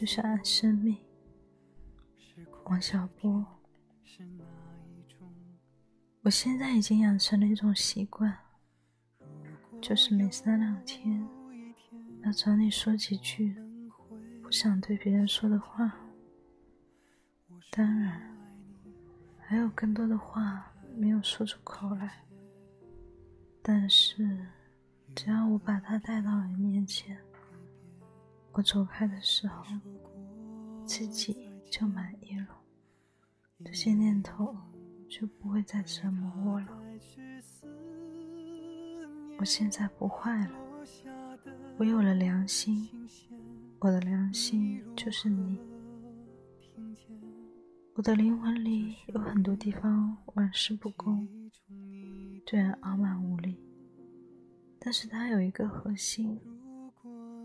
就是爱生命。王小波，我现在已经养成了一种习惯，就是每三两天要找你说几句不想对别人说的话。当然，还有更多的话没有说出口来。但是，只要我把他带到你面前，我走开的时候，自己就满意了。这些念头就不会再折磨我了。我现在不坏了，我有了良心，我的良心就是你。我的灵魂里有很多地方玩世不恭，对人傲慢无礼，但是它有一个核心，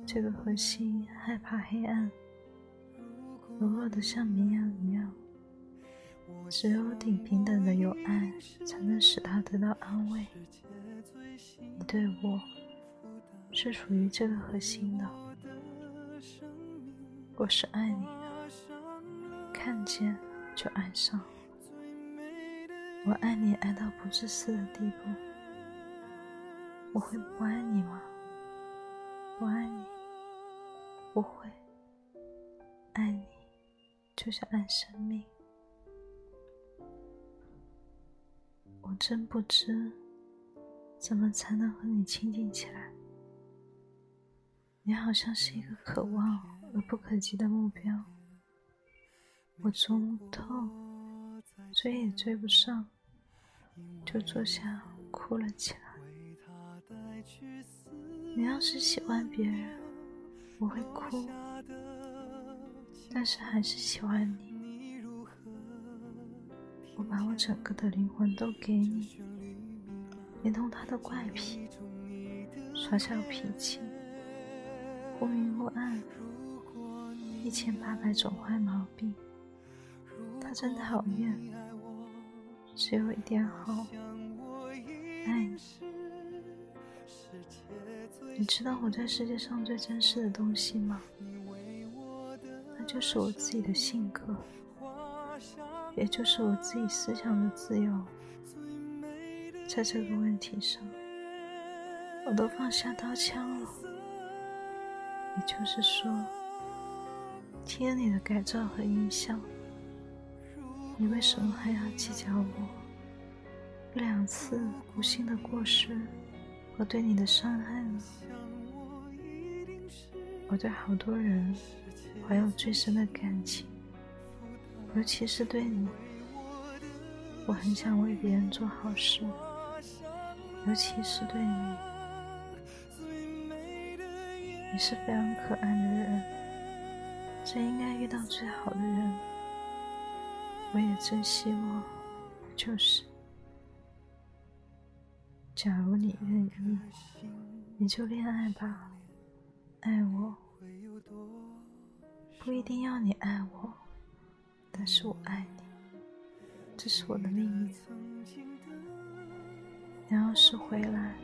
这个核心害怕黑暗，柔弱的像绵羊一样。只有顶平等的有爱，才能使他得到安慰。你对我是属于这个核心的，我是爱你的，看见就爱上。我爱你爱到不自私的地步，我会不爱你吗？我爱你，不会。爱你就像爱生命。我真不知怎么才能和你亲近起来。你好像是一个可望而不可及的目标，我从不透，追也追不上，就坐下哭了起来。你要是喜欢别人，我会哭，但是还是喜欢你。我把我整个的灵魂都给你，连同他的怪癖、耍小脾气、忽明忽暗、一千八百种坏毛病，他真讨厌。只有一点好，爱你。你知道我在世界上最真实的东西吗？那就是我自己的性格。也就是我自己思想的自由，在这个问题上，我都放下刀枪了。也就是说，听了你的改造和影响，你为什么还要计较我两次无心的过失和对你的伤害呢？我对好多人怀有最深的感情。尤其是对你，我很想为别人做好事。尤其是对你，你是非常可爱的人，真应该遇到最好的人。我也真希望，就是，假如你愿意，你就恋爱吧，爱我，不一定要你爱我。但是我爱你，这是我的命运。你要是回来，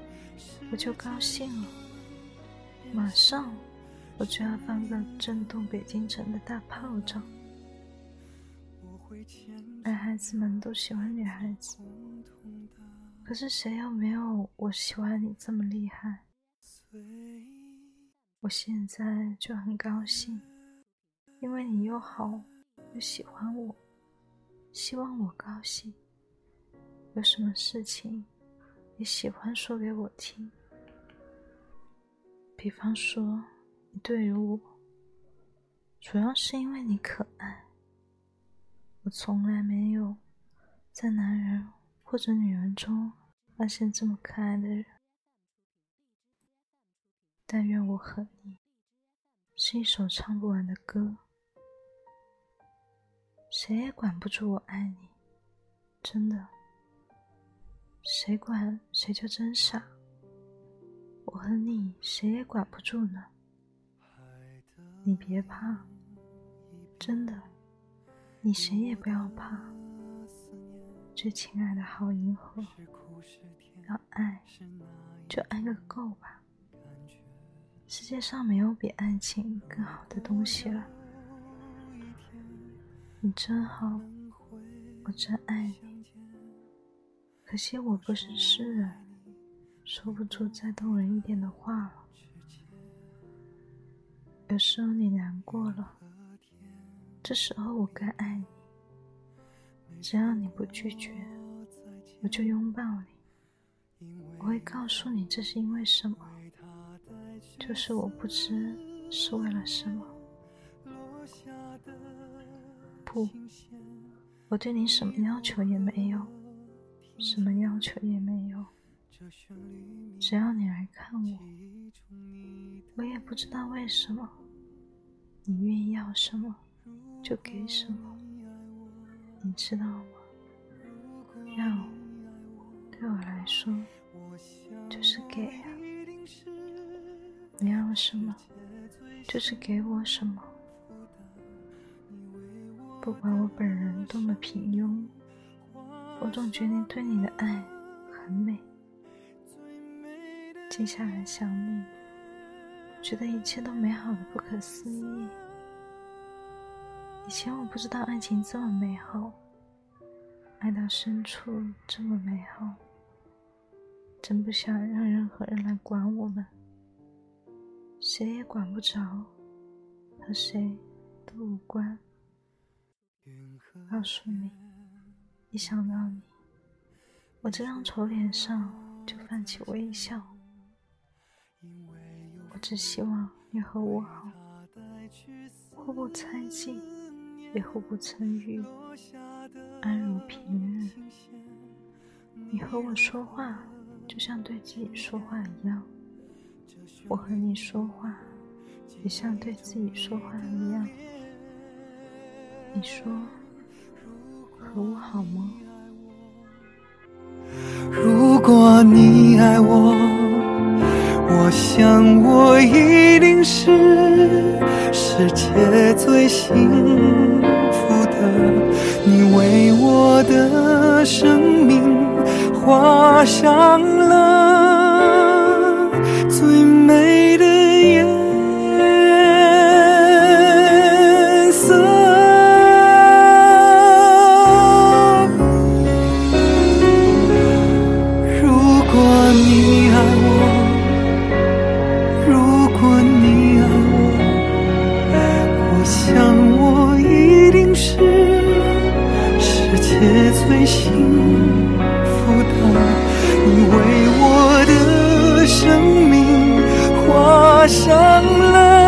我就高兴了。马上，我就要放个震动北京城的大炮仗。男孩子们都喜欢女孩子，可是谁又没有我喜欢你这么厉害？我现在就很高兴，因为你又好。又喜欢我，希望我高兴。有什么事情你喜欢说给我听。比方说，你对于我，主要是因为你可爱。我从来没有在男人或者女人中发现这么可爱的人。但愿我和你是一首唱不完的歌。谁也管不住我爱你，真的。谁管谁就真傻。我和你谁也管不住呢。你别怕，真的，你谁也不要怕。最亲爱的好银河，要爱就爱个够吧。世界上没有比爱情更好的东西了。你真好，我真爱你。可惜我不是诗人，说不出再动人一点的话了。有时候你难过了，这时候我更爱你。只要你不拒绝，我就拥抱你。我会告诉你这是因为什么，就是我不知是为了什么。不，我对你什么要求也没有，什么要求也没有。只要你来看我，我也不知道为什么，你愿意要什么就给什么。你知道吗？要对我来说就是给啊。你要什么就是给我什么。不管我本人多么平庸，我总觉得对你的爱很美。静下来想你，觉得一切都美好的不可思议。以前我不知道爱情这么美好，爱到深处这么美好，真不想让任何人来管我们，谁也管不着，和谁都无关。告诉你，一想到你，我这张丑脸上就泛起微笑。我只希望你和我好，互不猜忌。也互不曾遇，安如平日。你和我说话，就像对自己说话一样；我和你说话，也像对自己说话一样。你说和我好吗？如果你爱我，我想我一定是世界最幸福的。你为我的生命画上了我想我一定是世。界最幸福的，你为我的生命画上了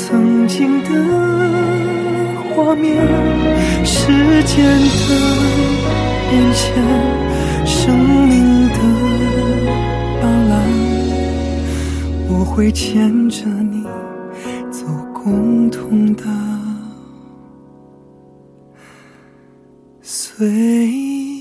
曾经的画面，时间的变迁，生命的斑斓，我会牵着你走共同的岁月。